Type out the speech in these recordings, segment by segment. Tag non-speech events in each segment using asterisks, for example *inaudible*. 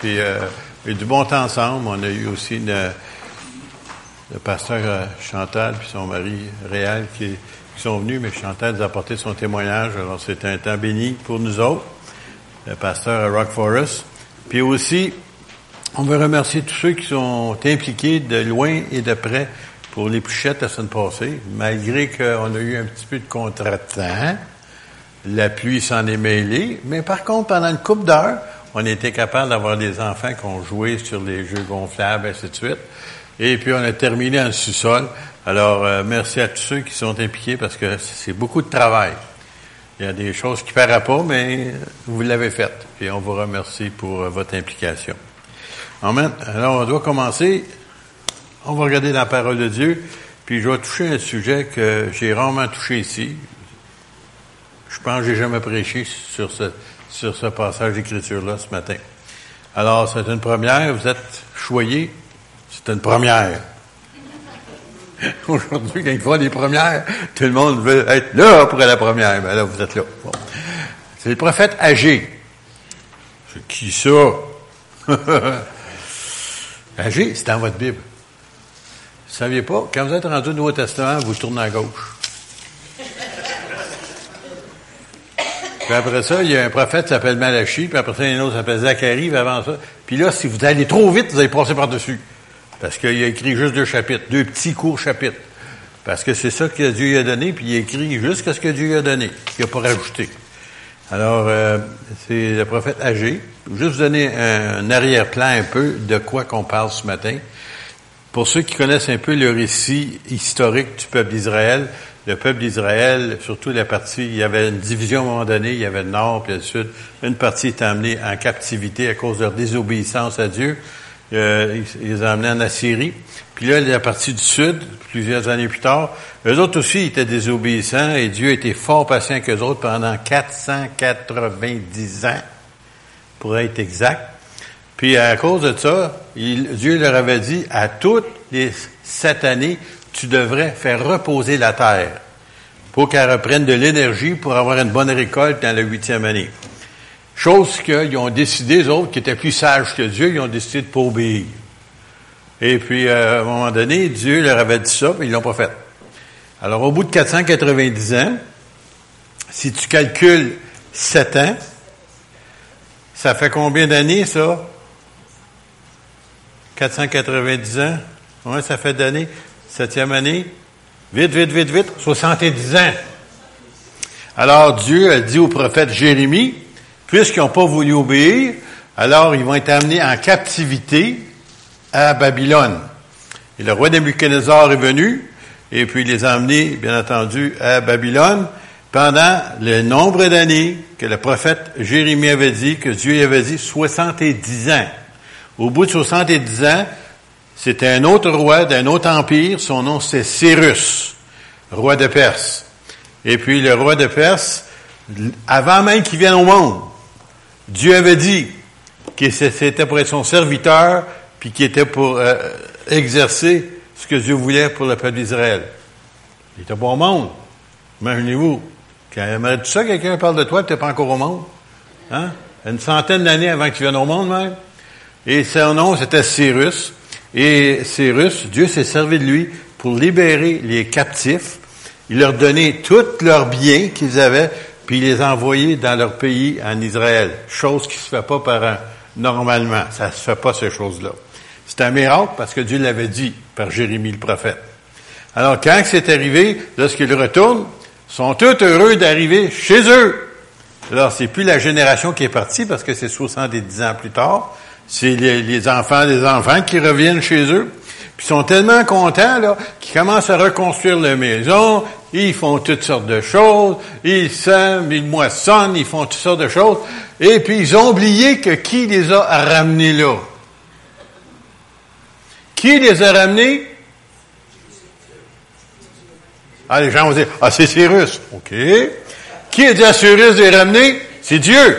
Puis, euh, eu du bon temps ensemble. On a eu aussi le, pasteur euh, Chantal puis son mari Réal qui, sont venus, mais Chantal nous a apporté son témoignage. Alors, c'était un temps béni pour nous autres, le pasteur Rock Forest. Puis aussi, on veut remercier tous ceux qui sont impliqués de loin et de près pour les pluchettes la semaine passée, malgré qu'on a eu un petit peu de contretemps. La pluie s'en est mêlée, mais par contre, pendant une coupe d'heures, on était capable d'avoir des enfants qui ont joué sur les jeux gonflables, ainsi de suite. Et puis, on a terminé en sous-sol. Alors, euh, merci à tous ceux qui sont impliqués parce que c'est beaucoup de travail. Il y a des choses qui ne paraissent pas, mais vous l'avez fait. Et on vous remercie pour euh, votre implication. Amen. Alors, on doit commencer. On va regarder la parole de Dieu. Puis, je vais toucher un sujet que j'ai rarement touché ici. Je pense que j'ai jamais prêché sur ce, sur ce passage d'écriture-là ce matin. Alors, c'est une première, vous êtes choyés, c'est une première. *laughs* Aujourd'hui, quand il des premières, tout le monde veut être là pour la première. Ben là, vous êtes là. C'est le prophète âgé. C'est qui ça? *laughs* âgé, c'est dans votre Bible. Vous ne saviez pas, quand vous êtes rendu au Nouveau Testament, vous tournez à gauche. Puis après ça, il y a un prophète qui s'appelle Malachi, puis après ça, il y a un autre qui s'appelle Zacharie, puis avant ça. Puis là, si vous allez trop vite, vous allez passer par-dessus. Parce qu'il a écrit juste deux chapitres, deux petits courts chapitres. Parce que c'est ça que Dieu lui a donné, puis il a écrit juste ce que Dieu lui a donné. Il n'a pas rajouté. Alors, euh, c'est le prophète âgé. Juste vous donner un, arrière-plan un peu de quoi qu'on parle ce matin. Pour ceux qui connaissent un peu le récit historique du peuple d'Israël, le peuple d'Israël, surtout la partie, il y avait une division à un moment donné, il y avait le nord puis le sud. Une partie est amenée en captivité à cause de leur désobéissance à Dieu. Euh, ils les amenés en Assyrie. Puis là, la partie du sud, plusieurs années plus tard, eux autres aussi étaient désobéissants et Dieu était fort patient qu'eux autres pendant 490 ans, pour être exact. Puis à cause de ça, Dieu leur avait dit à toutes les sept années, tu devrais faire reposer la terre pour qu'elle reprenne de l'énergie pour avoir une bonne récolte dans la huitième année. Chose qu'ils ont décidé, les autres, qui étaient plus sages que Dieu, ils ont décidé de pas obéir. Et puis, euh, à un moment donné, Dieu leur avait dit ça, mais ils l'ont pas fait. Alors, au bout de 490 ans, si tu calcules 7 ans, ça fait combien d'années, ça? 490 ans? Oui, ça fait d'années. Septième année. Vite, vite, vite, vite. 70 ans. Alors Dieu a dit au prophète Jérémie, puisqu'ils n'ont pas voulu obéir, alors ils vont être amenés en captivité à Babylone. Et le roi Nebuchadnezzar est venu, et puis il les a emmenés, bien entendu, à Babylone, pendant le nombre d'années que le prophète Jérémie avait dit, que Dieu avait dit, 70 ans. Au bout de 70 ans, c'était un autre roi d'un autre empire. Son nom, c'est Cyrus, roi de Perse. Et puis, le roi de Perse, avant même qu'il vienne au monde, Dieu avait dit que c'était pour être son serviteur, puis qu'il était pour euh, exercer ce que Dieu voulait pour le peuple d'Israël. Il était pas au monde. Imaginez-vous. Quand tout ça, quelqu'un parle de toi, tu n'es pas encore au monde. Hein? Une centaine d'années avant que tu viennes au monde, même. Et son nom, c'était Cyrus. Et Cyrus, Dieu s'est servi de lui pour libérer les captifs. Il leur donnait tous leurs biens qu'ils avaient, puis il les a envoyés dans leur pays en Israël. Chose qui se fait pas par un, normalement. Ça se fait pas ces choses-là. C'est un miracle parce que Dieu l'avait dit par Jérémie le prophète. Alors quand c'est arrivé, lorsqu'ils retournent, sont tous heureux d'arriver chez eux. Alors c'est plus la génération qui est partie parce que c'est 70 ans plus tard, c'est les, enfants des enfants qui reviennent chez eux. Puis ils sont tellement contents là qu'ils commencent à reconstruire la maison. Ils font toutes sortes de choses. Ils sèment, ils moissonnent, ils font toutes sortes de choses. Et puis ils ont oublié que qui les a ramenés là? Qui les a ramenés? Ah, les gens vont dire, ah, c'est Cyrus. OK. Qui a dit à Cyrus de les ramener? C'est Dieu.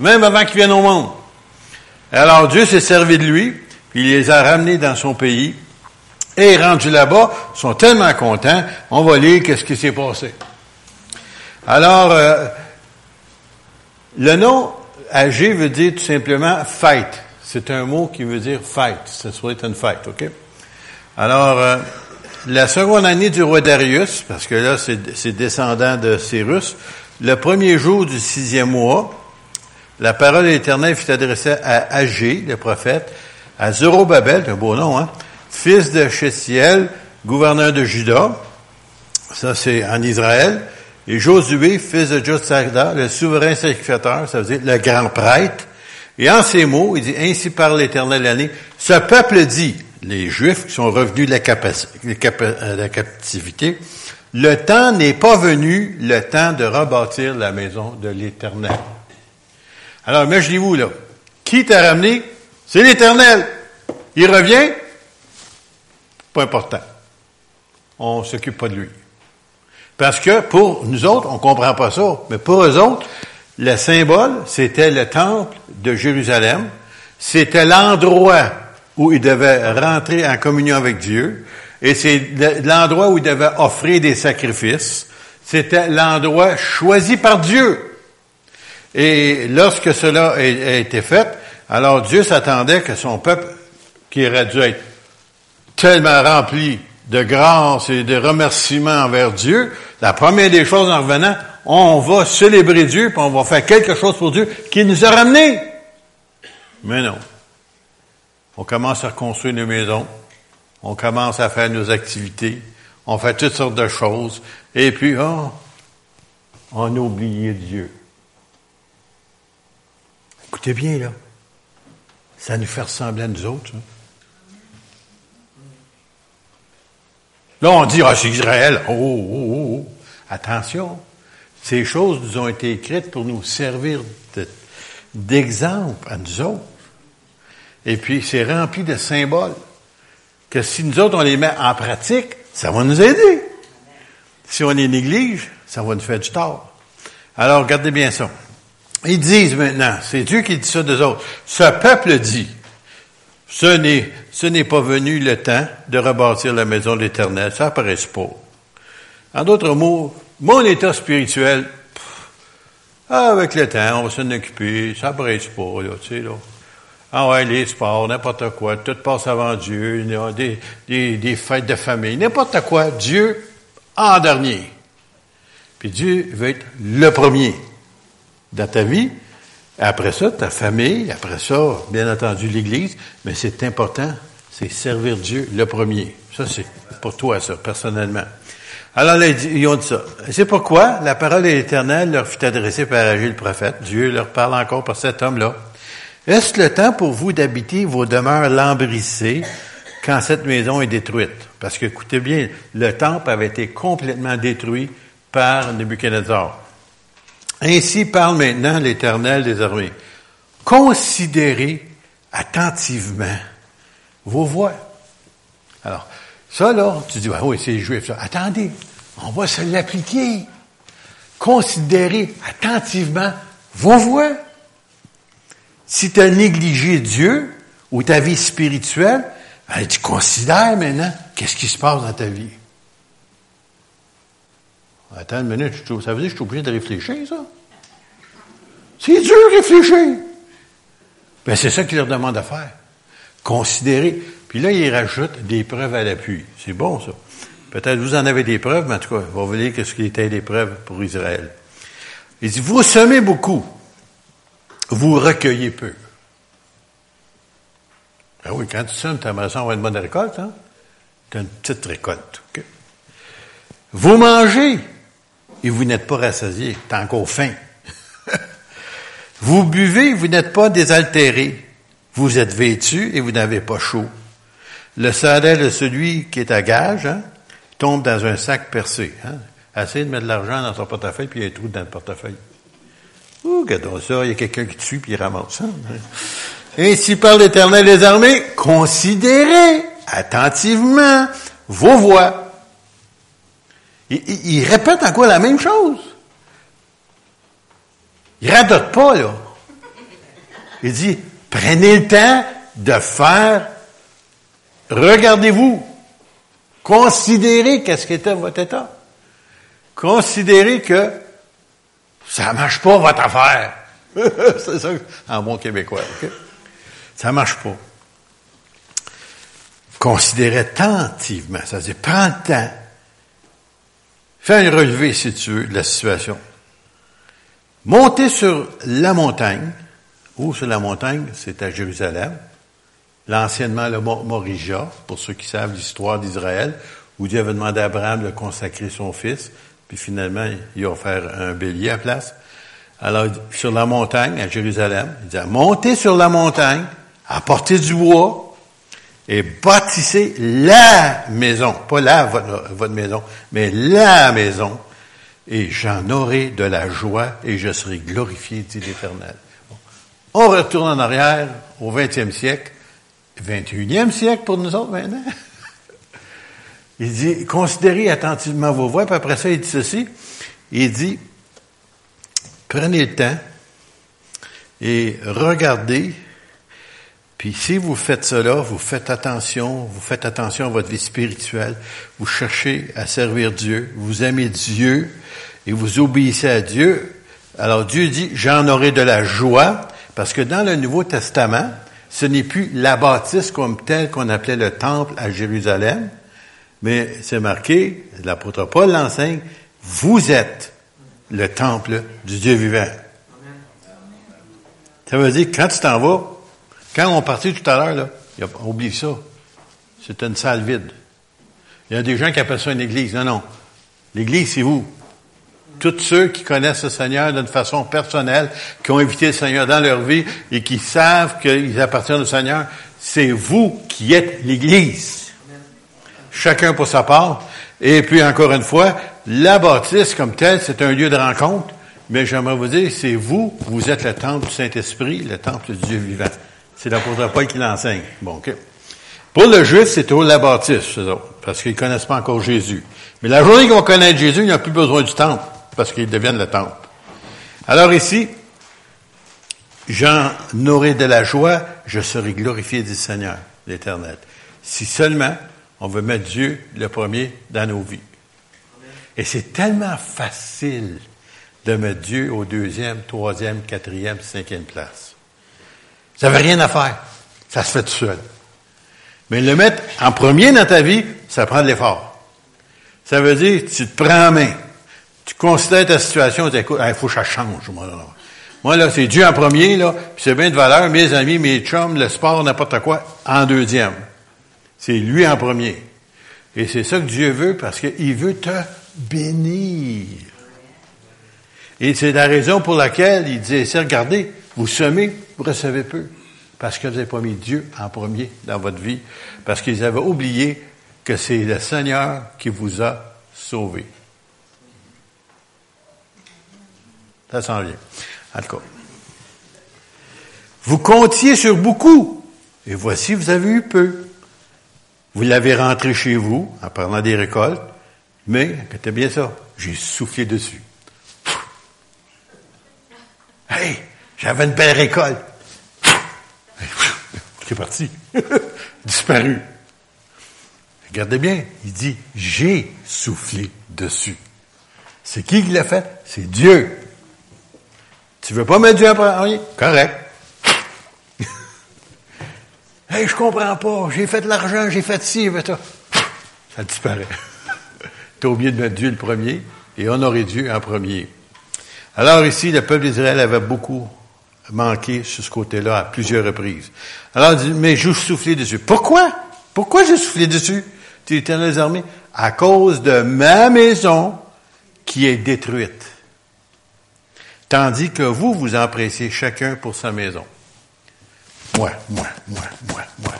Même avant qu'ils viennent au monde. Alors Dieu s'est servi de lui, puis il les a ramenés dans son pays. Et rendus là-bas, ils sont tellement contents, on va lire qu'est-ce qui s'est passé. Alors, euh, le nom âgé veut dire tout simplement fête, C'est un mot qui veut dire fête. Ce soit une fête, OK? Alors, euh, la seconde année du roi Darius, parce que là, c'est descendant de Cyrus, le premier jour du sixième mois, la parole de l'Éternel fut adressée à Agé, le prophète, à Zorobabel, un beau nom, hein, fils de Chésiel, gouverneur de Juda, ça c'est en Israël, et Josué, fils de Josada, le souverain sacrificateur, ça veut dire le grand prêtre. Et en ces mots, il dit, ainsi parle l'Éternel l'année, ce peuple dit, les Juifs qui sont revenus de la, euh, la captivité, le temps n'est pas venu, le temps de rebâtir la maison de l'Éternel. Alors, imaginez-vous, là, qui t'a ramené? C'est l'Éternel. Il revient? Pas important. On s'occupe pas de lui. Parce que pour nous autres, on comprend pas ça, mais pour eux autres, le symbole, c'était le temple de Jérusalem. C'était l'endroit où ils devaient rentrer en communion avec Dieu. Et c'est l'endroit où ils devaient offrir des sacrifices. C'était l'endroit choisi par Dieu. Et lorsque cela a été fait, alors Dieu s'attendait que son peuple, qui aurait dû être tellement rempli de grâce et de remerciements envers Dieu, la première des choses en revenant, on va célébrer Dieu, puis on va faire quelque chose pour Dieu qui nous a ramenés. Mais non. On commence à reconstruire nos maisons. On commence à faire nos activités. On fait toutes sortes de choses. Et puis, oh, on a oublié Dieu. Écoutez bien, là. Ça nous fait ressembler à nous autres. Hein. Là, on dit, ah, c'est Israël. Oh, oh, oh, oh. Attention. Ces choses nous ont été écrites pour nous servir d'exemple à nous autres. Et puis, c'est rempli de symboles que si nous autres, on les met en pratique, ça va nous aider. Si on les néglige, ça va nous faire du tort. Alors, regardez bien ça. Ils disent maintenant, c'est Dieu qui dit ça des autres. Ce peuple dit, ce n'est, ce n'est pas venu le temps de rebâtir la maison de l'Éternel. Ça apparaît pas. En d'autres mots, mon état spirituel, avec le temps, on va s'en occuper. Ça apparaît pas, là, tu sais, là. Ah ouais, les sports, n'importe quoi, tout passe avant Dieu, des, des, des fêtes de famille, n'importe quoi, Dieu en dernier. Puis Dieu veut être le premier dans ta vie. Après ça, ta famille, après ça, bien entendu, l'Église, mais c'est important, c'est servir Dieu le premier. Ça, c'est pour toi, ça, personnellement. Alors, ils ont dit ça. C'est pourquoi la parole de l'Éternel leur fut adressée par Agile le prophète. Dieu leur parle encore par cet homme-là. Est-ce le temps pour vous d'habiter vos demeures lambrissées quand cette maison est détruite? Parce que, écoutez bien, le temple avait été complètement détruit par Nebuchadnezzar. Ainsi parle maintenant l'Éternel des armées. Considérez attentivement vos voix. Alors, ça là, tu dis, ah oui, c'est juif, ça. Attendez, on va se l'appliquer. Considérez attentivement vos voix. Si tu as négligé Dieu ou ta vie spirituelle, ben, tu considères maintenant qu'est-ce qui se passe dans ta vie. Attends une minute, ça veut dire que je suis obligé de réfléchir, ça? C'est dur réfléchir. Ben, c'est ça qu'il leur demande à faire. Considérer. Puis là, il rajoute des preuves à l'appui. C'est bon, ça. Peut-être vous en avez des preuves, mais en tout cas, on va vous dire ce qui était des preuves pour Israël. Il dit, vous semez beaucoup vous recueillez peu. Ben oui, quand tu sèmes, tu aimerais ça avoir une bonne récolte, hein? Tu une petite récolte. Vous mangez et vous n'êtes pas rassasié, tu encore faim. *laughs* vous buvez, vous n'êtes pas désaltéré. Vous êtes vêtu et vous n'avez pas chaud. Le salaire de celui qui est à gage hein, tombe dans un sac percé. Hein? Essayez de mettre de l'argent dans son portefeuille, puis il y a un trou dans le portefeuille. Ouh, regardons ça, il y a quelqu'un qui tue puis il ramasse ça. Ainsi parle l'Éternel des armées, considérez attentivement vos voix. Il, répète encore la même chose. Il radote pas, là. Il dit, prenez le temps de faire, regardez-vous, considérez qu'est-ce qu'était votre état. Considérez que ça marche pas votre affaire. *laughs* c'est ça en bon québécois. Ça marche pas. Considérez attentivement, ça veut dire prends le temps. Fais un relevé, si tu veux, de la situation. Montez sur la montagne. Où sur la montagne? C'est à Jérusalem. L'anciennement le Morija, pour ceux qui savent l'histoire d'Israël, où Dieu avait demandé à Abraham de consacrer son fils, puis finalement, il a offert un bélier à place. Alors, sur la montagne, à Jérusalem, il dit, montez sur la montagne, apportez du bois, et bâtissez la maison, pas la votre, maison, mais la maison, et j'en aurai de la joie et je serai glorifié, dit l'Éternel. On retourne en arrière au 20e siècle, 21e siècle pour nous autres maintenant. *laughs* Il dit, considérez attentivement vos voix, puis après ça, il dit ceci. Il dit, prenez le temps et regardez, puis si vous faites cela, vous faites attention, vous faites attention à votre vie spirituelle, vous cherchez à servir Dieu, vous aimez Dieu et vous obéissez à Dieu. Alors Dieu dit, j'en aurai de la joie, parce que dans le Nouveau Testament, ce n'est plus la bâtisse comme telle qu'on appelait le temple à Jérusalem, mais c'est marqué, l'apôtre Paul l'enseigne, vous êtes le temple du Dieu vivant. Ça veut dire, quand tu t'en vas, quand on partit tout à l'heure, là, oublie ça. C'est une salle vide. Il y a des gens qui appellent ça une église. Non, non. L'église, c'est vous. Tous ceux qui connaissent le Seigneur d'une façon personnelle, qui ont invité le Seigneur dans leur vie et qui savent qu'ils appartiennent au Seigneur, c'est vous qui êtes l'église. Chacun pour sa part. Et puis, encore une fois, la bâtisse comme telle, c'est un lieu de rencontre. Mais j'aimerais vous dire, c'est vous, vous êtes le temple du Saint-Esprit, le temple du Dieu vivant. C'est l'apôtre Paul qui l'enseigne. Bon, OK. Pour le juif, c'est toujours la bâtisse, parce qu'ils connaissent pas encore Jésus. Mais la journée qu'ils vont connaître Jésus, ils n'ont plus besoin du temple, parce qu'ils deviennent le temple. Alors ici, j'en aurai de la joie, je serai glorifié du Seigneur, l'Éternel. Si seulement on veut mettre Dieu le premier dans nos vies. Et c'est tellement facile de mettre Dieu au deuxième, troisième, quatrième, cinquième place. Ça n'avait rien à faire. Ça se fait tout seul. Mais le mettre en premier dans ta vie, ça prend de l'effort. Ça veut dire, tu te prends en main. Tu considères ta situation, tu écoutes, il faut que ça change. Moi, là, moi, là c'est Dieu en premier, là, puis c'est bien de valeur, mes amis, mes chums, le sport, n'importe quoi, en deuxième. C'est lui en premier. Et c'est ça que Dieu veut parce qu'il veut te bénir. Et c'est la raison pour laquelle il disait, c'est regardez, vous semez, vous recevez peu. Parce que vous n'avez pas mis Dieu en premier dans votre vie. Parce qu'ils avaient oublié que c'est le Seigneur qui vous a sauvé. Ça s'en vient. En tout cas. Vous comptiez sur beaucoup. Et voici, vous avez eu peu. Vous l'avez rentré chez vous en parlant des récoltes, mais, écoutez bien ça, j'ai soufflé dessus. Hey, j'avais une belle récolte. Parti. *laughs* Disparu. Regardez bien, il dit, j'ai soufflé dessus. C'est qui qui l'a fait? C'est Dieu. Tu veux pas mettre Dieu en premier? Correct. *laughs* Hey, je comprends pas, j'ai fait de l'argent, j'ai fait ci, fait ça. Ça disparaît. *laughs* tu as oublié de mettre Dieu le premier, et honorer Dieu en premier. Alors ici, le peuple d'Israël avait beaucoup manqué sur ce côté-là à plusieurs reprises. Alors il dit, mais je soufflé dessus. Pourquoi? Pourquoi j'ai soufflé dessus? Tu éternel armées? À cause de ma maison qui est détruite. Tandis que vous, vous empressez chacun pour sa maison. Moi, moi, moi, moi, moi.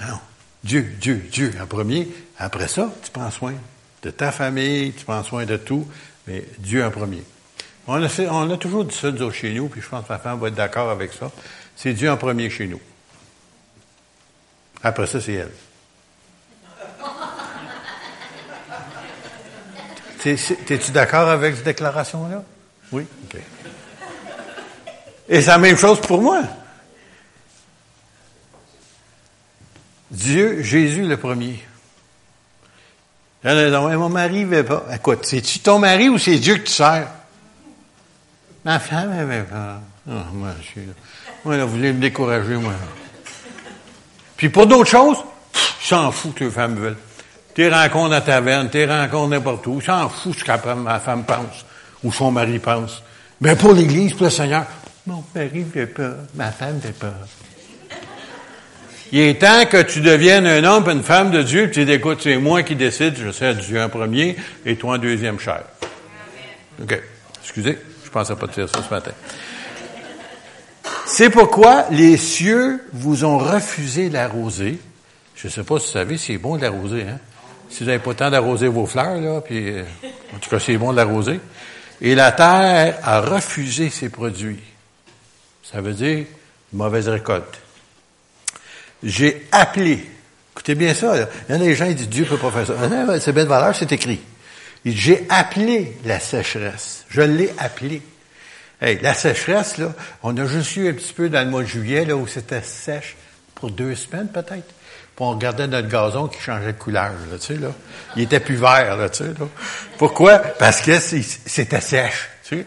Non. Dieu, Dieu, Dieu en premier. Après ça, tu prends soin de ta famille, tu prends soin de tout, mais Dieu en premier. On a, fait, on a toujours dit ça chez nous, puis je pense que ma femme va être d'accord avec ça. C'est Dieu en premier chez nous. Après ça, c'est elle. *laughs* T'es-tu d'accord avec cette déclaration-là? Oui? OK. Et c'est la même chose pour moi. Dieu, Jésus le premier. Mon mari ne veut pas. Écoute, c'est-tu ton mari ou c'est Dieu que tu sers? Ma femme ne veut pas. Ah, moi, je suis là. Moi, là, vous voulez me décourager, moi. Puis pour d'autres choses, s'en fout que les femmes veulent. T'es rencontres à taverne, t'es rencontres n'importe où, s'en fout ce que ma femme pense ou son mari pense. Mais pour l'Église, pour le Seigneur, mon mari fait peur, ma femme fait peur. Il est temps que tu deviennes un homme, une femme de Dieu, puis tu dis, écoute, c'est moi qui décide, je sais Dieu en premier, et toi en deuxième chair. OK. Excusez, pensais pas dire ça ce matin. C'est pourquoi les cieux vous ont refusé l'arroser. Je ne sais pas si vous savez, c'est bon de l'arroser, hein? Si vous n'avez pas le temps d'arroser vos fleurs, là, puis euh, en tout cas, c'est bon de l'arroser. Et la terre a refusé ses produits. Ça veut dire mauvaise récolte. J'ai appelé. Écoutez bien ça. Il y en a des gens qui disent Dieu ne peut pas faire ça. Ah, c'est belle valeur, c'est écrit. J'ai appelé la sécheresse. Je l'ai appelé. Hey, la sécheresse, là, on a juste eu un petit peu dans le mois de juillet, là, où c'était sèche pour deux semaines, peut-être. Puis on regardait notre gazon qui changeait de couleur, là, tu sais, là. Il était plus vert, là, tu sais, là. Pourquoi? Parce que c'était sèche, tu sais.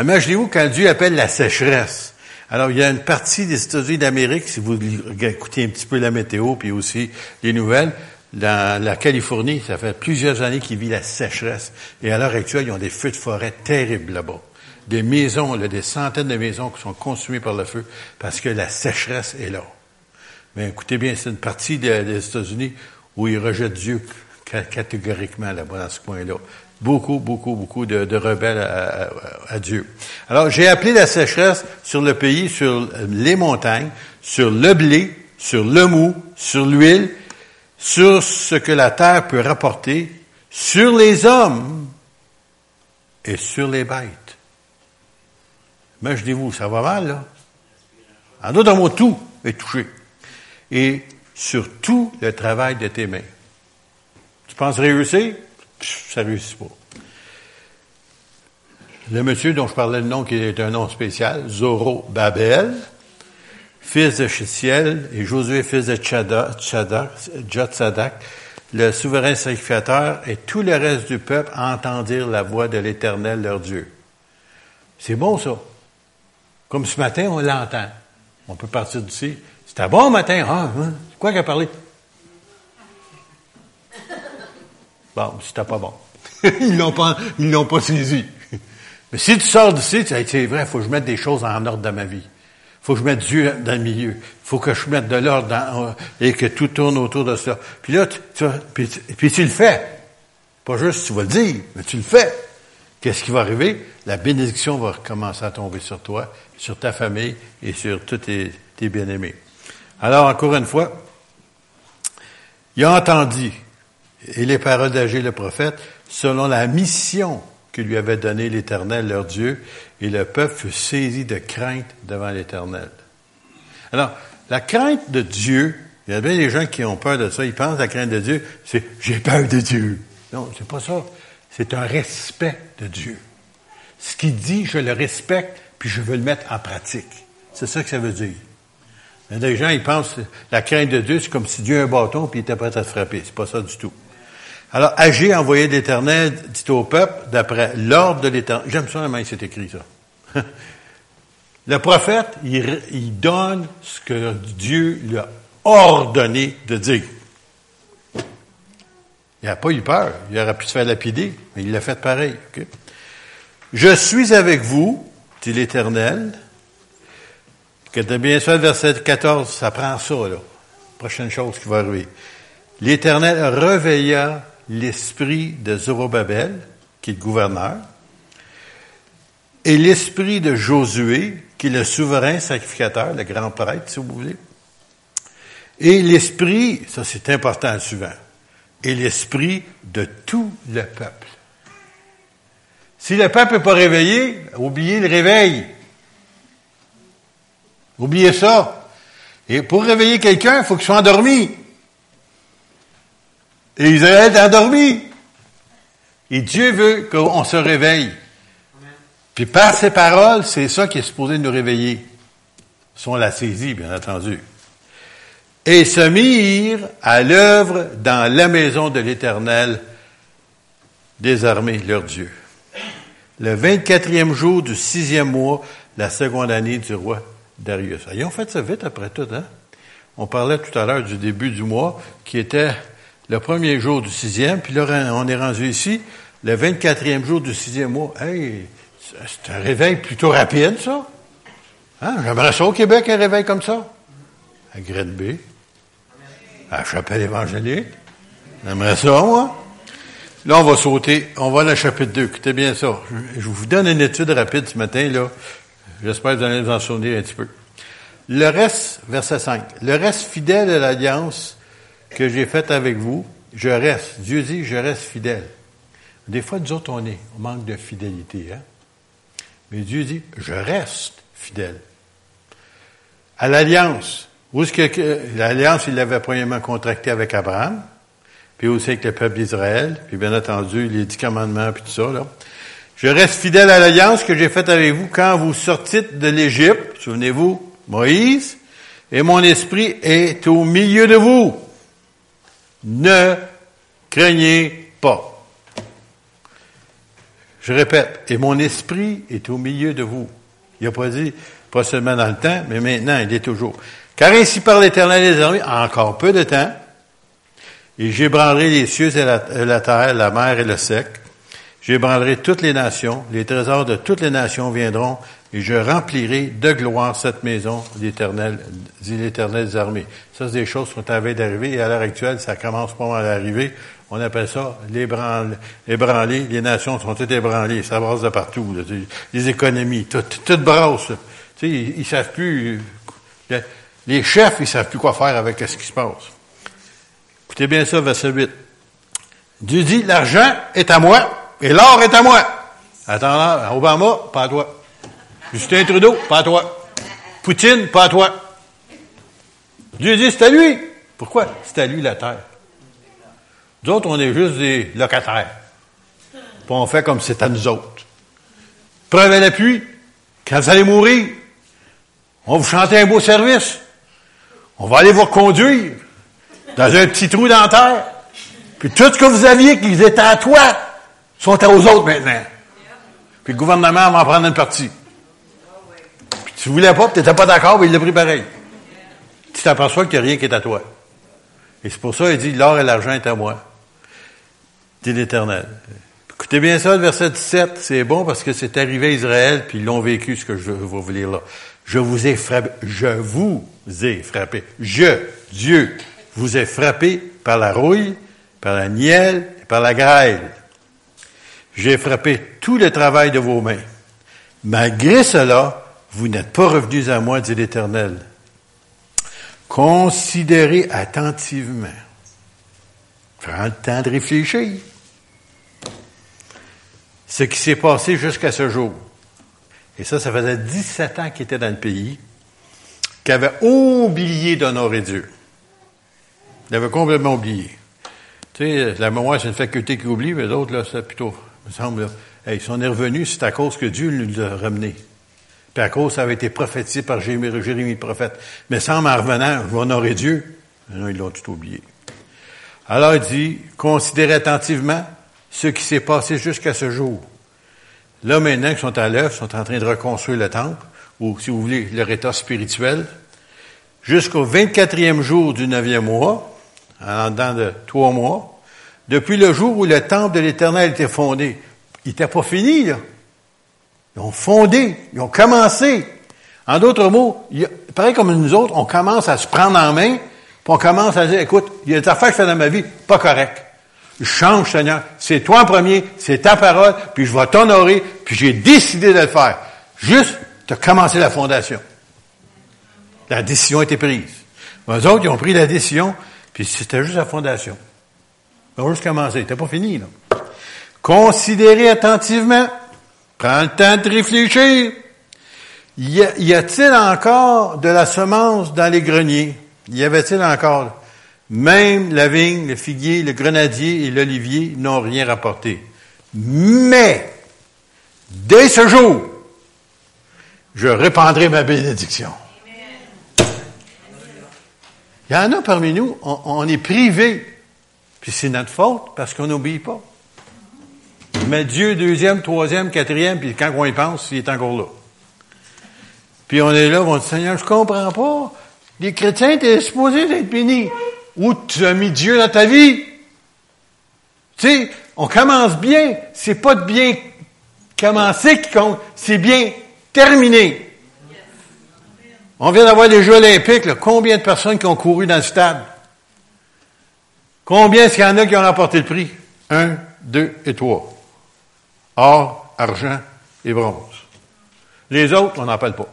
Imaginez-vous quand Dieu appelle la sécheresse. Alors, il y a une partie des États-Unis d'Amérique, si vous écoutez un petit peu la météo, puis aussi les nouvelles, dans la Californie, ça fait plusieurs années qu'ils vivent la sécheresse. Et à l'heure actuelle, ils ont des feux de forêt terribles là-bas. Des maisons, là, des centaines de maisons qui sont consumées par le feu parce que la sécheresse est là. Mais écoutez bien, c'est une partie des, États-Unis où ils rejettent Dieu catégoriquement là-bas, dans ce coin-là. Beaucoup, beaucoup, beaucoup de, rebelles à, Dieu. Alors, j'ai appelé la sécheresse sur le pays, sur les montagnes, sur le blé, sur le mou, sur l'huile, sur ce que la terre peut rapporter, sur les hommes et sur les bêtes. Imaginez-vous, ça va mal, là. En d'autres mots, tout est touché et sur tout le travail de tes mains. Tu penses réussir? ça réussit pas. Le monsieur dont je parlais le nom, qui est un nom spécial, Zoro Babel, fils de Chitiel, et Josué, fils de Jotsadak, le souverain sacrificateur, et tout le reste du peuple entendirent la voix de l'Éternel, leur Dieu. C'est bon, ça. Comme ce matin, on l'entend. On peut partir d'ici. C'était bon matin. Ah, hein? quoi qu'à parler? Bon, c'était pas bon. *laughs* ils l'ont pas, ils l'ont pas saisi. Mais si tu sors d'ici, tu c'est vrai, il faut que je mette des choses en ordre dans ma vie. Faut que je mette Dieu dans le milieu. Il faut que je mette de l'ordre dans, et que tout tourne autour de ça. Puis là, tu, puis, puis tu le fais. Pas juste tu vas le dire, mais tu le fais. Qu'est-ce qui va arriver? La bénédiction va recommencer à tomber sur toi, sur ta famille et sur tous tes, tes bien-aimés. Alors, encore une fois, il a entendu, et les paroles d'Agé le prophète, selon la mission que lui avait donnée l'Éternel, leur Dieu, et le peuple fut saisi de crainte devant l'Éternel. Alors, la crainte de Dieu, il y a bien des gens qui ont peur de ça, ils pensent la crainte de Dieu, c'est j'ai peur de Dieu. Non, c'est pas ça. C'est un respect de Dieu. Ce qu'il dit, je le respecte, puis je veux le mettre en pratique. C'est ça que ça veut dire. Il y a des gens, ils pensent la crainte de Dieu, c'est comme si Dieu a un bâton puis il était prêt à te frapper. C'est pas ça du tout. Alors, Agé envoyé l'Éternel, dit au peuple, d'après l'ordre de l'Éternel. J'aime ça, comment c'est écrit, ça. *laughs* Le prophète, il, il, donne ce que Dieu lui a ordonné de dire. Il n'a pas eu peur. Il aurait pu se faire lapider, mais il l'a fait pareil. Je suis avec vous, dit l'Éternel, que de bien sûr, verset 14, ça prend ça, là. Prochaine chose qui va arriver. L'Éternel réveilla l'esprit de Zorobabel, qui est le gouverneur, et l'esprit de Josué, qui est le souverain sacrificateur, le grand prêtre, si vous voulez. Et l'esprit, ça c'est important suivant, et l'esprit de tout le peuple. Si le peuple n'est pas réveillé, oubliez le réveil. Oubliez ça. Et pour réveiller quelqu'un, il faut qu'il soit endormi. Et Israël est endormi. Et Dieu veut qu'on se réveille. Puis par ses paroles, c'est ça qui est supposé nous réveiller. Si on l'a saisi, bien entendu. Et se mirent à l'œuvre dans la maison de l'Éternel des armées, leur Dieu. Le 24e jour du sixième mois, la seconde année du roi Darius. Ils ont fait ça vite après tout, hein? On parlait tout à l'heure du début du mois, qui était le premier jour du sixième, puis là, on est rendu ici, le 24e jour du sixième mois. Hey, c'est un réveil plutôt rapide, ça. Hein? J'aimerais ça au Québec, un réveil comme ça. À Grenby. À Chapelle évangélique. J'aimerais ça, moi. Là, on va sauter. On va à la chapitre 2. Écoutez bien ça. Je vous donne une étude rapide ce matin, là. J'espère que vous allez vous en souvenir un petit peu. Le reste, verset 5. Le reste fidèle à l'alliance que j'ai faite avec vous, je reste. Dieu dit, je reste fidèle. Des fois, nous autres, on est, on manque de fidélité, hein? Mais Dieu dit, je reste fidèle. À l'alliance. Où est-ce que, l'alliance, il l'avait premièrement contractée avec Abraham, puis aussi avec le peuple d'Israël, puis bien entendu, les dix commandements, puis tout ça, là. Je reste fidèle à l'alliance que j'ai faite avec vous quand vous sortîtes de l'Égypte. Souvenez-vous, Moïse, et mon esprit est au milieu de vous. Ne craignez pas. Je répète, et mon esprit est au milieu de vous. Il n'a pas dit, pas seulement dans le temps, mais maintenant, il est toujours. Car ainsi par l'Éternel des armées, encore peu de temps, et j'ébranlerai les cieux et la, terre, la mer et le sec. J'ébranlerai toutes les nations, les trésors de toutes les nations viendront, et je remplirai de gloire cette maison, l'Éternel, dit l'Éternel des armées. Ça, c'est des choses qui sont à veille d'arriver, et à l'heure actuelle, ça commence pas mal à arriver. On appelle ça l'ébranler. Les nations sont toutes ébranlées. Ça brasse de partout. Les économies, tout, tout brasse. Tu sais, ils, savent plus. Les chefs, ils savent plus quoi faire avec ce qui se passe. Écoutez bien ça, verset 8. Dieu dit, l'argent est à moi et l'or est à moi. Attends là, Obama, pas à toi. Justin Trudeau, pas à toi. Poutine, pas à toi. Dieu dit, c'est à lui. Pourquoi? C'est à lui la terre. Nous autres, on est juste des locataires. Puis on fait comme c'est à nous autres. Preuve à l'appui, quand vous allez mourir, on vous chanter un beau service. On va aller vous reconduire dans un petit trou dans terre. Puis tout ce que vous aviez qui était à toi sont aux autres maintenant. Puis le gouvernement va en prendre une partie. Puis tu voulais pas, tu n'étais pas d'accord, mais il l'a pris pareil. Tu t'aperçois qu'il n'y a rien qui est à toi. Et c'est pour ça qu'il dit, l'or et l'argent est à moi dit l'Éternel. Écoutez bien ça, le verset 17, c'est bon parce que c'est arrivé à Israël, puis ils l'ont vécu, ce que je vais vous lire là. Je vous ai frappé, je vous ai frappé, je, Dieu, vous ai frappé par la rouille, par la nielle et par la grêle. J'ai frappé tout le travail de vos mains. Malgré cela, vous n'êtes pas revenus à moi, dit l'Éternel. Considérez attentivement. Prends le temps de réfléchir ce qui s'est passé jusqu'à ce jour. Et ça, ça faisait 17 ans qu'il était dans le pays, qu'il avait oublié d'honorer Dieu. Il avait complètement oublié. Tu sais, la mémoire, c'est une faculté qui oublie, mais d'autres, là, c'est plutôt, me semble, là, ils sont revenus, c'est à cause que Dieu nous a ramenés. À cause, avait été prophétisé par Jérémie, le prophète. Mais sans en revenant, je vais honorer Dieu. Non, ils l'ont tout oublié. Alors il dit, considérez attentivement ce qui s'est passé jusqu'à ce jour. Là, maintenant qu'ils sont à l'œuvre, sont en train de reconstruire le temple, ou si vous voulez, leur état spirituel, jusqu'au 24e jour du neuvième mois, en dedans de trois mois, depuis le jour où le temple de l'Éternel était fondé. Il n'était pas fini, là. Ils ont fondé, ils ont commencé. En d'autres mots, il, pareil comme nous autres, on commence à se prendre en main, puis on commence à dire, écoute, il y a des affaires que je fais dans ma vie, pas correctes change, Seigneur. C'est toi en premier, c'est ta parole, puis je vais t'honorer, puis j'ai décidé de le faire. Juste de commencer la fondation. La décision a été prise. Eux autres, ils ont pris la décision, puis c'était juste la fondation. On va juste commencer. C'était pas fini, là. Considérez attentivement. Prends le temps de réfléchir. Y a-t-il encore de la semence dans les greniers? Y avait-il encore? Même la vigne, le figuier, le grenadier et l'olivier n'ont rien rapporté. Mais, dès ce jour, je répandrai ma bénédiction. Il y en a parmi nous, on, est privé, puis c'est notre faute parce qu'on n'obéit pas. Mais Dieu, deuxième, troisième, quatrième, puis quand on y pense, il est encore là. Puis on est là, on dit, Seigneur, je comprends pas. Les chrétiens étaient supposés être bénis. Où tu as mis Dieu dans ta vie? Tu sais, on commence bien. C'est pas de bien commencer qui compte, c'est bien terminé. On vient d'avoir les Jeux olympiques. Combien de personnes qui ont couru dans le stade? Combien est-ce qu'il y en a qui ont remporté le prix? Un, deux et trois. Or, argent et bronze. Les autres, on n'en parle pas.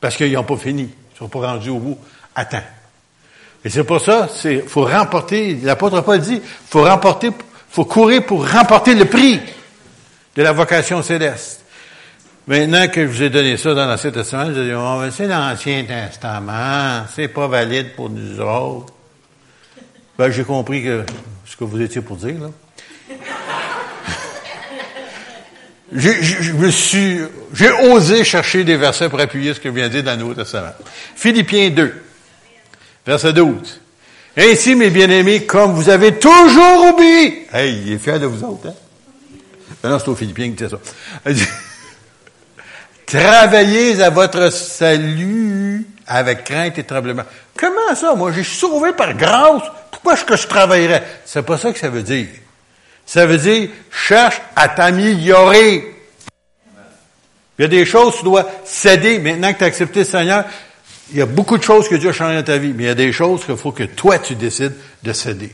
Parce qu'ils n'ont pas fini. Ils ne sont pas rendus au bout à temps. Et c'est pour ça, c'est, faut remporter, l'apôtre Paul dit, faut remporter, faut courir pour remporter le prix de la vocation céleste. Maintenant que je vous ai donné ça dans l'Ancien Testament, je dis, oh, c'est l'Ancien Testament, c'est pas valide pour nous autres. Ben, j'ai compris que ce que vous étiez pour dire, là. Je, me suis, j'ai osé chercher des versets pour appuyer ce que vient dire dans le Nouveau Testament. Philippiens 2, verset 12. Ainsi, mes bien-aimés, comme vous avez toujours oublié, hey, il est fier de vous autres, hein? Non, c'est aux Philippiens qui dit ça. *laughs* Travaillez à votre salut avec crainte et tremblement. Comment ça? Moi, j'ai sauvé par grâce. Pourquoi est-ce que je travaillerais? C'est pas ça que ça veut dire. Ça veut dire, cherche à t'améliorer. Il y a des choses que tu dois céder. Maintenant que tu as accepté le Seigneur, il y a beaucoup de choses que Dieu a changé dans ta vie, mais il y a des choses qu'il faut que toi, tu décides de céder.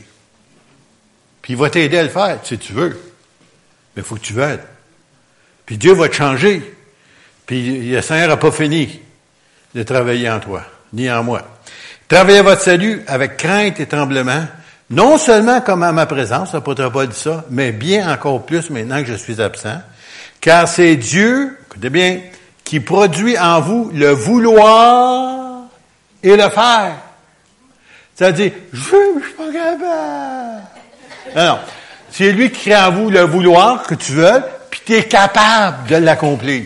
Puis il va t'aider à le faire, si tu veux. Mais il faut que tu veuilles. Puis Dieu va te changer. Puis le Seigneur n'a pas fini de travailler en toi, ni en moi. Travaillez votre salut avec crainte et tremblement, non seulement comme à ma présence, l'apôtre pas dit ça, mais bien encore plus maintenant que je suis absent, car c'est Dieu, écoutez bien, qui produit en vous le vouloir et le faire. C'est-à-dire, je je suis pas capable. Non, non. C'est lui qui crée en vous le vouloir que tu veux, puis tu es capable de l'accomplir.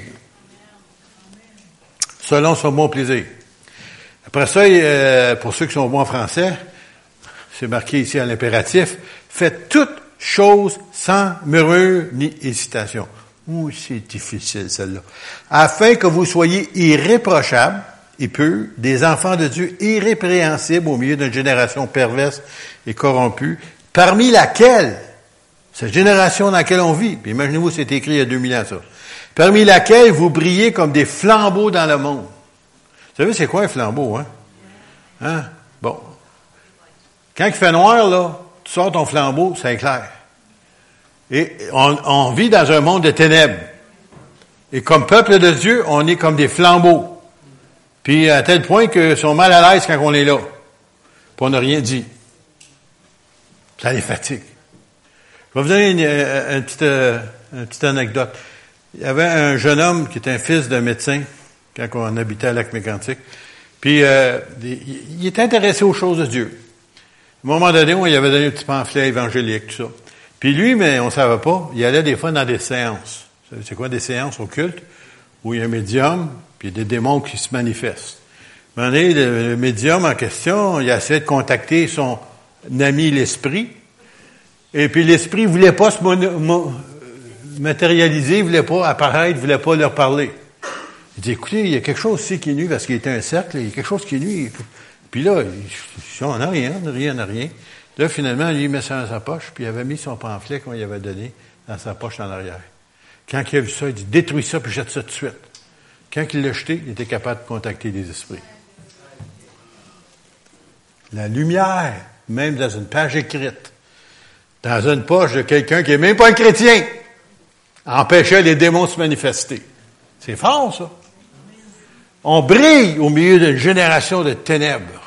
Selon son bon plaisir. Après ça, euh, pour ceux qui sont bons français, c'est marqué ici à l'impératif, faites toutes choses sans murmure ni hésitation. Ouh, c'est difficile celle-là. Afin que vous soyez irréprochables et peu, des enfants de Dieu irrépréhensibles au milieu d'une génération perverse et corrompue, parmi laquelle cette génération dans laquelle on vit, imaginez-vous, c'est écrit il y a 2000 ans, ça. Parmi laquelle vous brillez comme des flambeaux dans le monde. Vous savez, c'est quoi un flambeau, hein? Hein? Quand il fait noir, là, tu sors ton flambeau, c'est clair. Et on, on, vit dans un monde de ténèbres. Et comme peuple de Dieu, on est comme des flambeaux. Puis à tel point qu'ils sont mal à l'aise quand on est là. Puis on n'a rien dit. Ça les fatigue. Je vais vous donner une, euh, petite, euh, une, petite, anecdote. Il y avait un jeune homme qui était un fils d'un médecin quand on habitait à Lac-Mégantic. Puis euh, il était intéressé aux choses de Dieu. Un moment donné, on lui avait donné un petit pamphlet évangélique, tout ça. Puis lui, mais on ne savait pas, il allait des fois dans des séances. C'est quoi des séances occultes? Où il y a un médium, puis il y a des démons qui se manifestent. Un moment donné, le médium en question, il a essayé de contacter son ami l'esprit, et puis l'esprit voulait pas se matérialiser, voulait pas apparaître, voulait pas leur parler. Il dit, écoutez, il y a quelque chose ici qui est nu, parce qu'il était un cercle, il y a quelque chose qui est nu. Puis là, on n'a rien, rien, rien. Là, finalement, lui, il met ça dans sa poche, puis il avait mis son pamphlet qu'on lui avait donné dans sa poche en arrière. Quand il a vu ça, il dit, détruis ça, puis jette ça tout de suite. Quand il l'a jeté, il était capable de contacter des esprits. La lumière, même dans une page écrite, dans une poche de quelqu'un qui n'est même pas un chrétien, empêchait les démons de se manifester. C'est fort, ça. On brille au milieu d'une génération de ténèbres.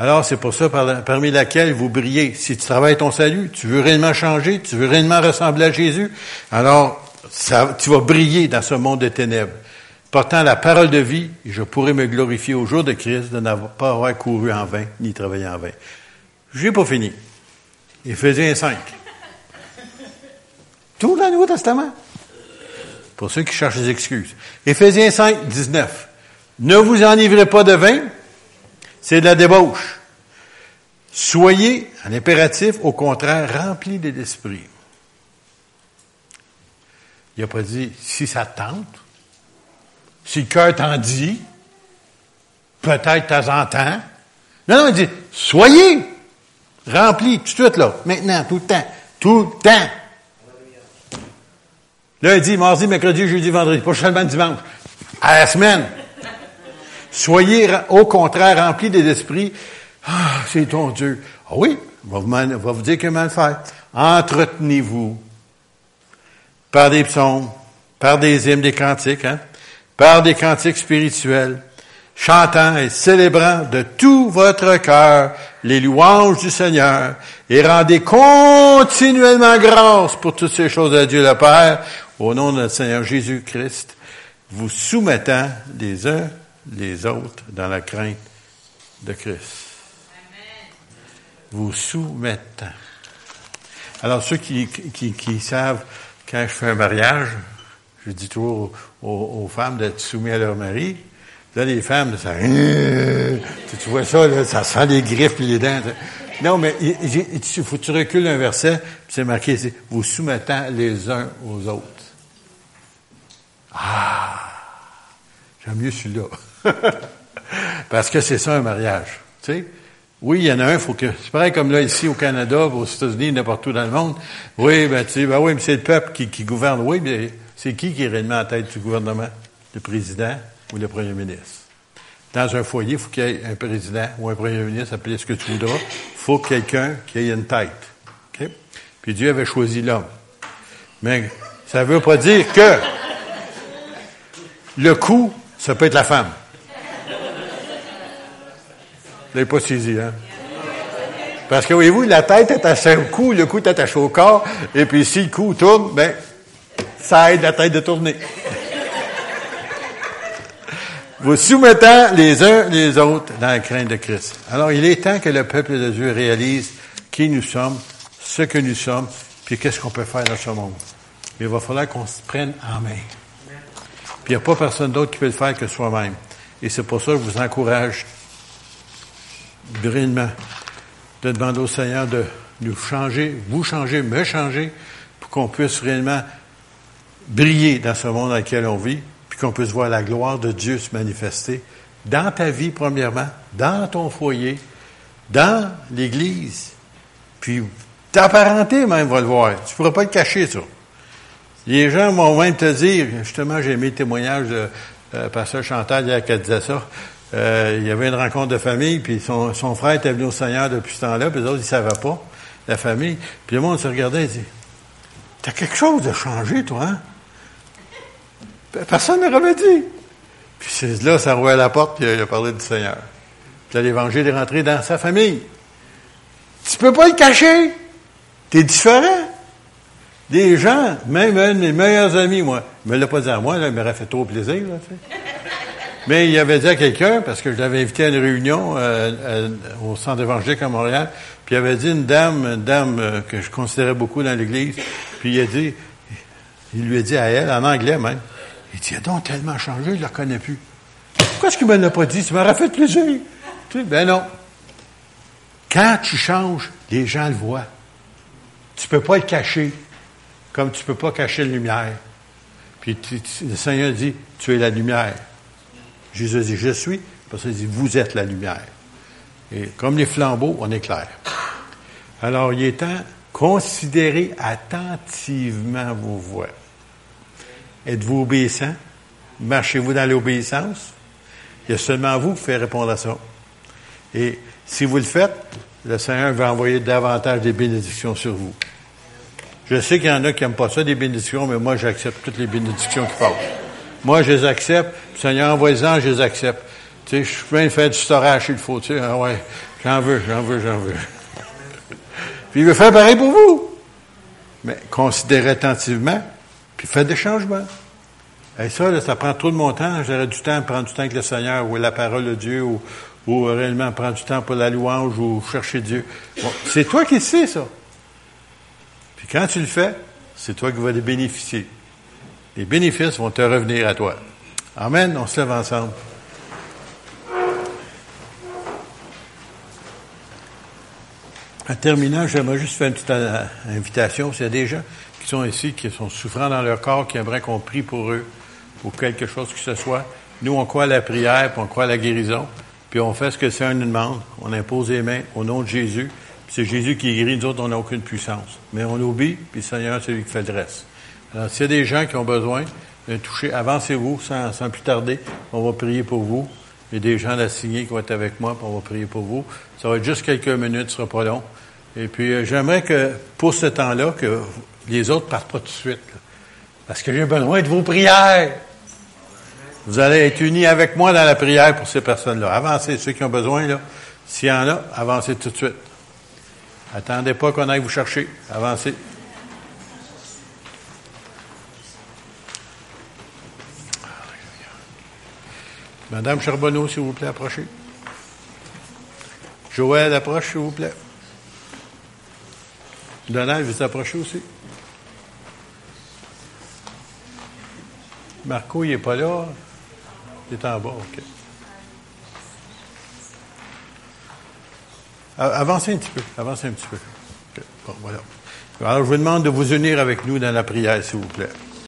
Alors, c'est pour ça parmi laquelle vous brillez. Si tu travailles ton salut, tu veux réellement changer, tu veux réellement ressembler à Jésus, alors tu vas briller dans ce monde de ténèbres. Portant la parole de vie, je pourrai me glorifier au jour de Christ de n'avoir pas avoir couru en vain, ni travaillé en vain. Je n'ai pas fini. Éphésiens 5. Tout le Nouveau Testament. Pour ceux qui cherchent des excuses. Éphésiens 5, 19. Ne vous enivrez pas de vin, c'est de la débauche. Soyez, en impératif, au contraire, remplis de l'esprit. Il n'a pas dit si ça tente, si le cœur t'en dit, peut-être temps en temps. Non, non, il dit, soyez remplis tout de suite, là, maintenant, tout le temps, tout le temps. Lundi, mardi, mercredi, jeudi, vendredi, pas seulement dimanche, à la semaine. Soyez au contraire remplis des esprits. Ah, c'est ton Dieu. Ah oui, va vous, va vous dire comment le faire. Entretenez-vous par des psaumes, par des hymnes, des cantiques, hein, par des cantiques spirituels, chantant et célébrant de tout votre cœur les louanges du Seigneur et rendez continuellement grâce pour toutes ces choses à Dieu le Père, au nom de notre Seigneur Jésus-Christ, vous soumettant les uns les autres dans la crainte de Christ. Vous soumettant. Alors, ceux qui, savent, quand je fais un mariage, je dis toujours aux, femmes d'être soumises à leur mari. Là, les femmes, ça, tu vois ça, ça sent les griffes et les dents. Non, mais il faut que tu recules un verset, puis c'est marqué ici, vous soumettant les uns aux autres. Ah! J'aime mieux celui-là. *laughs* Parce que c'est ça un mariage. Tu sais? Oui, il y en a un, faut que. C'est pareil comme là, ici au Canada, aux États-Unis, n'importe où dans le monde. Oui, ben tu sais, ben oui, mais c'est le peuple qui, gouverne. Oui, mais c'est qui qui est réellement à tête du gouvernement? Le président ou le premier ministre? Dans un foyer, il faut qu'il y ait un président ou un premier ministre, appelez ce que tu voudras. Il faut quelqu'un qui ait une tête. OK? Puis Dieu avait choisi l'homme. Mais ça ne veut pas dire que le coup, ça peut être la femme. Vous n'avez pas saisi, hein? Parce que, voyez-vous, la tête est attachée au cou, le cou est attaché au corps, et puis si le cou tourne, ben, ça aide la tête de tourner. Vous soumettant les uns les autres dans la crainte de Christ. Alors, il est temps que le peuple de Dieu réalise qui nous sommes, ce que nous sommes, puis qu'est-ce qu'on peut faire dans ce monde. Il va falloir qu'on se prenne en main. Puis il n'y a pas personne d'autre qui peut le faire que soi-même. Et c'est pour ça que je vous encourage brillamment de demander au Seigneur de nous changer, vous changer, me changer, pour qu'on puisse réellement briller dans ce monde dans lequel on vit, puis qu'on puisse voir la gloire de Dieu se manifester dans ta vie, premièrement, dans ton foyer, dans l'Église, puis ta parenté même va le voir. Tu ne pourras pas le cacher, ça. Les gens vont même te dire, justement, j'ai aimé le témoignage de euh, Pasteur Chantal hier qui disait ça, euh, il y avait une rencontre de famille, puis son, frère était venu au Seigneur depuis ce temps-là, puis les autres, ils ne savaient pas, la famille. Puis le monde se regardait et dit, T'as quelque chose de changé, toi, hein? Personne ne l'avait dit. Puis là, ça rouvrait la porte, puis il a parlé du Seigneur. Puis l'Évangile est rentré dans sa famille. Tu peux pas le cacher. T'es différent. Des gens, même un de mes meilleurs amis, moi, il me l'a pas dit à moi, là, il m'aurait fait trop plaisir, là, mais il avait dit à quelqu'un, parce que je l'avais invité à une réunion euh, euh, au centre évangélique à Montréal, puis il avait dit une dame, une dame euh, que je considérais beaucoup dans l'Église, puis il a dit, il lui a dit à elle, en anglais même, il dit, a donc tellement changé, je ne la connais plus. Pourquoi est-ce qu'il ne me l'a pas dit? Tu m'aurais fait plaisir. Tu sais, ben non. Quand tu changes, les gens le voient. Tu ne peux pas le cacher, comme tu ne peux pas cacher la lumière. Puis le Seigneur dit, tu es la lumière. Jésus dit, je suis, parce qu'il dit, vous êtes la lumière. Et comme les flambeaux, on éclaire. Alors, il est temps, considérez attentivement vos voix. Êtes-vous obéissant? Marchez-vous dans l'obéissance? Il y a seulement vous qui pouvez répondre à ça. Et si vous le faites, le Seigneur va envoyer davantage des bénédictions sur vous. Je sais qu'il y en a qui n'aiment pas ça, des bénédictions, mais moi, j'accepte toutes les bénédictions qui passent. Moi, je les accepte. Seigneur, envoie-en, je les accepte. Tu sais, je suis plein de faire du storage s'il faut. Tu sais, ah ouais, j'en veux, j'en veux, j'en veux. Puis il veut faire pareil pour vous. Mais considérez attentivement, puis faites des changements. Et ça, là, ça prend trop de mon temps. J'aurais du temps à prendre du temps avec le Seigneur, ou la parole de Dieu, ou, ou réellement prendre du temps pour la louange, ou chercher Dieu. Bon, c'est toi qui sais ça. Puis quand tu le fais, c'est toi qui vas les bénéficier les bénéfices vont te revenir à toi. Amen. On se lève ensemble. En terminant, j'aimerais juste faire une petite euh, invitation. S'il y a des gens qui sont ici, qui sont souffrants dans leur corps, qui aimeraient qu'on prie pour eux, pour quelque chose que ce soit, Nous, on croit à la prière, puis on croit à la guérison, puis on fait ce que le Seigneur nous demande. On impose les mains au nom de Jésus. C'est Jésus qui guérit, nous autres, on n'a aucune puissance. Mais on obéit, puis le Seigneur, c'est lui qui fait le reste. Alors, s'il y a des gens qui ont besoin de toucher, avancez-vous sans, plus tarder. On va prier pour vous. Il y a des gens d'assignés qui vont être avec moi, puis on va prier pour vous. Ça va être juste quelques minutes, ce sera pas long. Et puis, euh, j'aimerais que, pour ce temps-là, que les autres partent pas tout de suite. là. Parce que j'ai besoin de vos prières. Vous allez être unis avec moi dans la prière pour ces personnes-là. Avancez, ceux qui ont besoin, là. S'il y en a, avancez tout de suite. Attendez pas qu'on aille vous chercher. Avancez. Madame Charbonneau, s'il vous plaît, approchez. Joël, approche, s'il vous plaît. Donald, vous approchez aussi. Marco, il n'est pas là. Il est en bas, OK. Avancez un petit peu. Avancez un petit peu. Bon, voilà. Alors, je vous demande de vous unir avec nous dans la prière, s'il vous plaît.